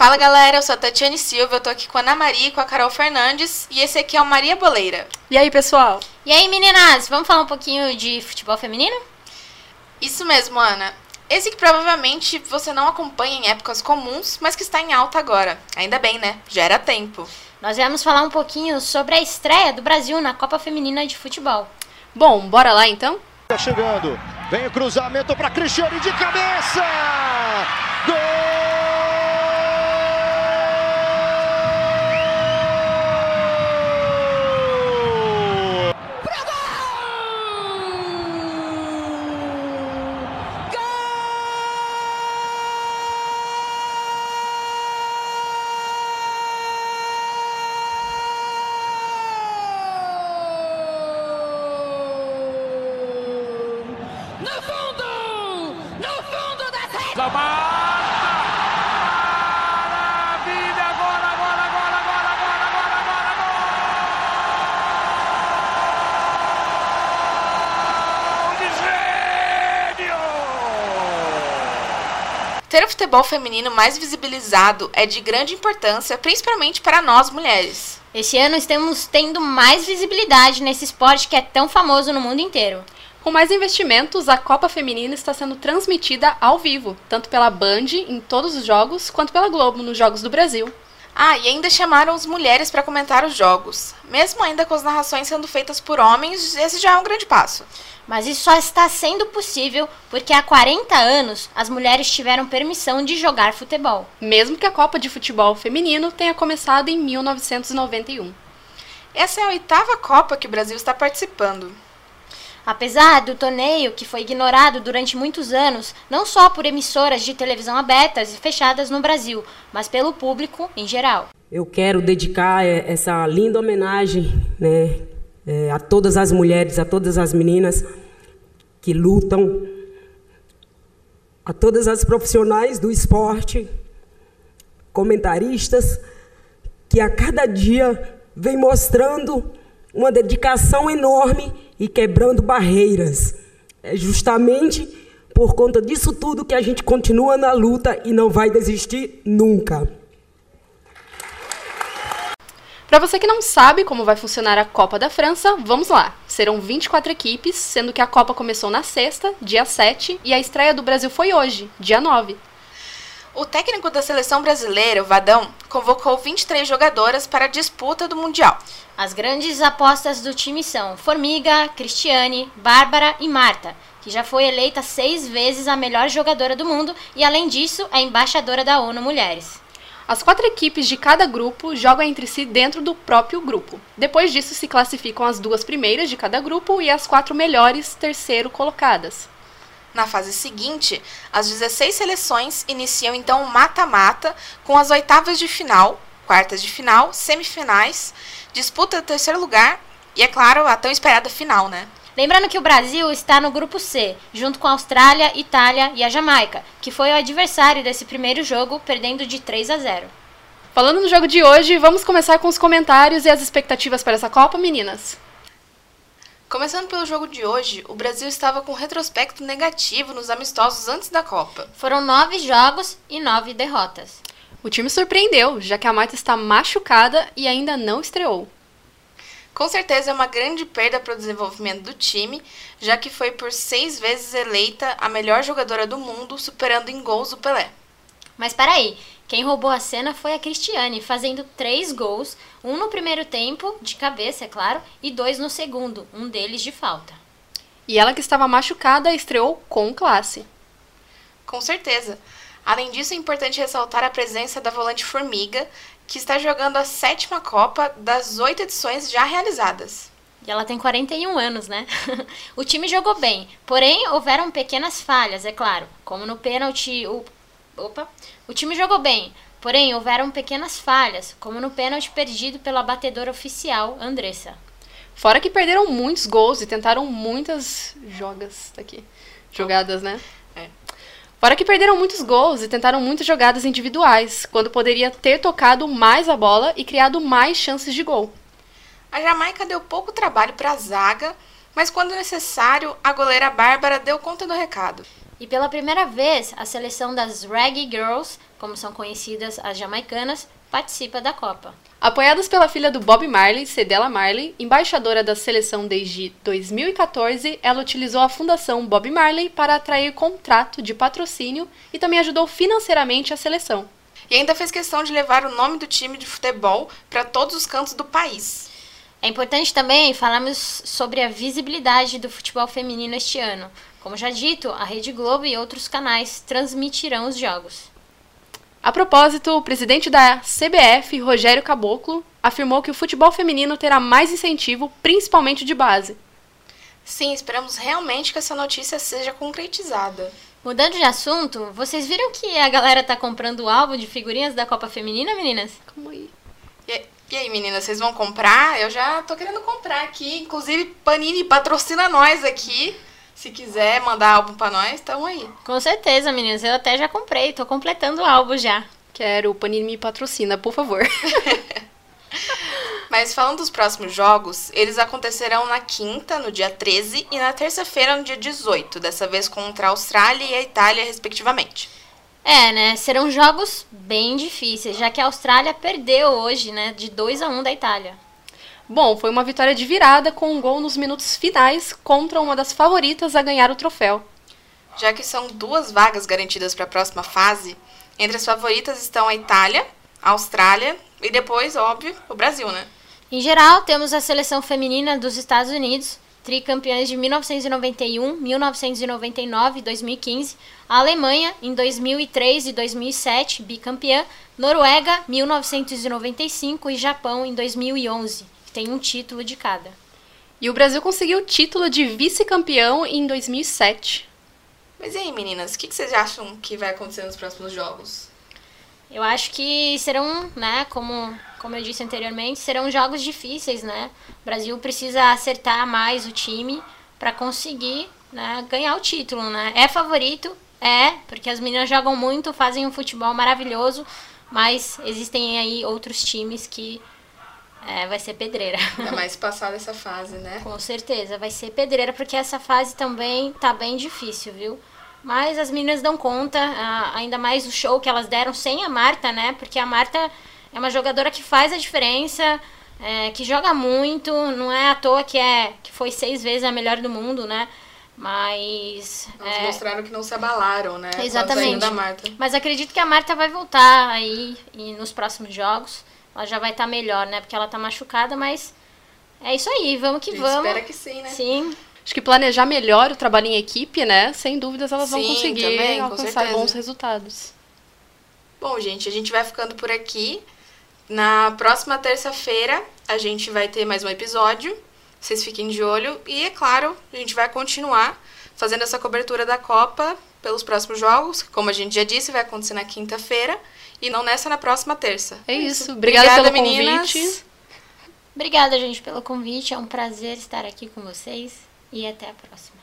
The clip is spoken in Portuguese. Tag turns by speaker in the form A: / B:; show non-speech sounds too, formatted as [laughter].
A: Fala galera, eu sou a Tatiane Silva, eu tô aqui com a Ana Maria e com a Carol Fernandes e esse aqui é o Maria Boleira.
B: E aí, pessoal?
C: E aí, meninas, vamos falar um pouquinho de futebol feminino?
A: Isso mesmo, Ana. Esse que provavelmente você não acompanha em épocas comuns, mas que está em alta agora. Ainda bem, né? Já era tempo.
C: Nós viemos falar um pouquinho sobre a estreia do Brasil na Copa Feminina de Futebol.
B: Bom, bora lá então?
D: Tá chegando, vem o cruzamento para Cristiane de cabeça!
A: Ter o futebol feminino mais visibilizado é de grande importância, principalmente para nós mulheres.
C: Esse ano estamos tendo mais visibilidade nesse esporte que é tão famoso no mundo inteiro.
B: Com mais investimentos, a Copa Feminina está sendo transmitida ao vivo, tanto pela Band em todos os jogos, quanto pela Globo nos Jogos do Brasil.
A: Ah, e ainda chamaram as mulheres para comentar os jogos. Mesmo ainda com as narrações sendo feitas por homens, esse já é um grande passo.
C: Mas isso só está sendo possível porque há 40 anos as mulheres tiveram permissão de jogar futebol.
B: Mesmo que a Copa de Futebol Feminino tenha começado em 1991.
A: Essa é a oitava Copa que o Brasil está participando.
C: Apesar do torneio que foi ignorado durante muitos anos, não só por emissoras de televisão abertas e fechadas no Brasil, mas pelo público em geral.
E: Eu quero dedicar eh, essa linda homenagem né, eh, a todas as mulheres, a todas as meninas que lutam, a todas as profissionais do esporte, comentaristas, que a cada dia vem mostrando uma dedicação enorme e quebrando barreiras. É justamente por conta disso tudo que a gente continua na luta e não vai desistir nunca.
B: Para você que não sabe como vai funcionar a Copa da França, vamos lá. Serão 24 equipes, sendo que a Copa começou na sexta, dia 7, e a estreia do Brasil foi hoje, dia 9.
A: O técnico da seleção brasileira, o Vadão, convocou 23 jogadoras para a disputa do Mundial.
C: As grandes apostas do time são Formiga, Cristiane, Bárbara e Marta, que já foi eleita seis vezes a melhor jogadora do mundo e, além disso, é embaixadora da ONU Mulheres.
B: As quatro equipes de cada grupo jogam entre si dentro do próprio grupo. Depois disso, se classificam as duas primeiras de cada grupo e as quatro melhores terceiro colocadas.
A: Na fase seguinte, as 16 seleções iniciam então o mata-mata com as oitavas de final, quartas de final, semifinais, disputa do terceiro lugar e, é claro, a tão esperada final, né?
C: Lembrando que o Brasil está no grupo C, junto com a Austrália, Itália e a Jamaica, que foi o adversário desse primeiro jogo, perdendo de 3 a 0.
B: Falando no jogo de hoje, vamos começar com os comentários e as expectativas para essa Copa, meninas.
A: Começando pelo jogo de hoje, o Brasil estava com um retrospecto negativo nos amistosos antes da Copa.
C: Foram nove jogos e nove derrotas.
B: O time surpreendeu, já que a Marta está machucada e ainda não estreou.
A: Com certeza é uma grande perda para o desenvolvimento do time, já que foi por seis vezes eleita a melhor jogadora do mundo, superando em gols o Pelé.
C: Mas peraí, quem roubou a cena foi a Cristiane, fazendo três gols, um no primeiro tempo, de cabeça, é claro, e dois no segundo, um deles de falta.
B: E ela que estava machucada estreou com classe.
A: Com certeza. Além disso, é importante ressaltar a presença da volante Formiga, que está jogando a sétima Copa das oito edições já realizadas.
C: E ela tem 41 anos, né? [laughs] o time jogou bem, porém houveram pequenas falhas, é claro, como no pênalti. O... Opa! O time jogou bem, porém houveram pequenas falhas, como no pênalti perdido pela batedora oficial, Andressa.
B: Fora que perderam muitos gols e tentaram muitas jogas aqui. Jogadas, né?
A: É.
B: Fora que perderam muitos gols e tentaram muitas jogadas individuais, quando poderia ter tocado mais a bola e criado mais chances de gol.
A: A Jamaica deu pouco trabalho para a zaga, mas quando necessário, a goleira Bárbara deu conta do recado.
C: E pela primeira vez, a seleção das Raggy Girls como são conhecidas as jamaicanas, participa da Copa.
B: Apoiadas pela filha do Bob Marley, Cedella Marley, embaixadora da seleção desde 2014, ela utilizou a Fundação Bob Marley para atrair contrato de patrocínio e também ajudou financeiramente a seleção.
A: E ainda fez questão de levar o nome do time de futebol para todos os cantos do país.
C: É importante também falarmos sobre a visibilidade do futebol feminino este ano. Como já dito, a Rede Globo e outros canais transmitirão os jogos.
B: A propósito, o presidente da CBF, Rogério Caboclo, afirmou que o futebol feminino terá mais incentivo, principalmente de base.
A: Sim, esperamos realmente que essa notícia seja concretizada.
C: Mudando de assunto, vocês viram que a galera tá comprando o álbum de figurinhas da Copa Feminina, meninas?
B: Como aí?
A: E, e aí, meninas, vocês vão comprar? Eu já tô querendo comprar aqui. Inclusive, Panini patrocina nós aqui. Se quiser mandar álbum pra nós, tamo aí.
C: Com certeza, meninas. Eu até já comprei, tô completando o álbum já.
B: Quero, o Panini me patrocina, por favor. [laughs]
A: Mas falando dos próximos jogos, eles acontecerão na quinta, no dia 13, e na terça-feira, no dia 18, dessa vez contra a Austrália e a Itália, respectivamente.
C: É, né? Serão jogos bem difíceis, já que a Austrália perdeu hoje, né? De 2 a 1 da Itália.
B: Bom, foi uma vitória de virada com um gol nos minutos finais contra uma das favoritas a ganhar o troféu.
A: Já que são duas vagas garantidas para a próxima fase, entre as favoritas estão a Itália, a Austrália e depois, óbvio, o Brasil, né?
C: Em geral, temos a seleção feminina dos Estados Unidos, tricampeãs de 1991, 1999 e 2015, a Alemanha em 2003 e 2007, bicampeã, Noruega 1995 e Japão em 2011, que tem um título de cada.
B: E o Brasil conseguiu o título de vice-campeão em 2007.
A: Mas e aí, meninas, o que que vocês acham que vai acontecer nos próximos jogos?
C: Eu acho que serão, né, como, como eu disse anteriormente, serão jogos difíceis, né? O Brasil precisa acertar mais o time para conseguir né, ganhar o título, né? É favorito, é, porque as meninas jogam muito, fazem um futebol maravilhoso, mas existem aí outros times que é, vai ser pedreira.
A: Ainda [laughs] mais passar dessa fase, né?
C: Com certeza, vai ser pedreira, porque essa fase também tá bem difícil, viu? Mas as meninas dão conta, ah, ainda mais o show que elas deram sem a Marta, né? Porque a Marta é uma jogadora que faz a diferença, é, que joga muito, não é à toa que, é, que foi seis vezes a melhor do mundo, né? Mas.
A: Elas
C: é,
A: mostraram que não se abalaram, né?
C: Exatamente.
A: saída da Marta.
C: mas acredito que a Marta vai voltar aí e nos próximos jogos. Ela já vai estar melhor, né? Porque ela tá machucada, mas é isso aí, vamos que
A: A gente
C: vamos.
A: espera que sim, né?
C: Sim,
B: Acho que planejar melhor o trabalho em equipe, né? Sem dúvidas elas vão
A: Sim,
B: conseguir
A: também,
B: alcançar bons resultados.
A: Bom, gente, a gente vai ficando por aqui. Na próxima terça-feira, a gente vai ter mais um episódio. Vocês fiquem de olho. E, é claro, a gente vai continuar fazendo essa cobertura da Copa pelos próximos jogos. Como a gente já disse, vai acontecer na quinta-feira. E não nessa, na próxima terça.
B: É isso. Obrigada, pelo convite.
C: obrigada, gente, pelo convite. É um prazer estar aqui com vocês e até a próxima.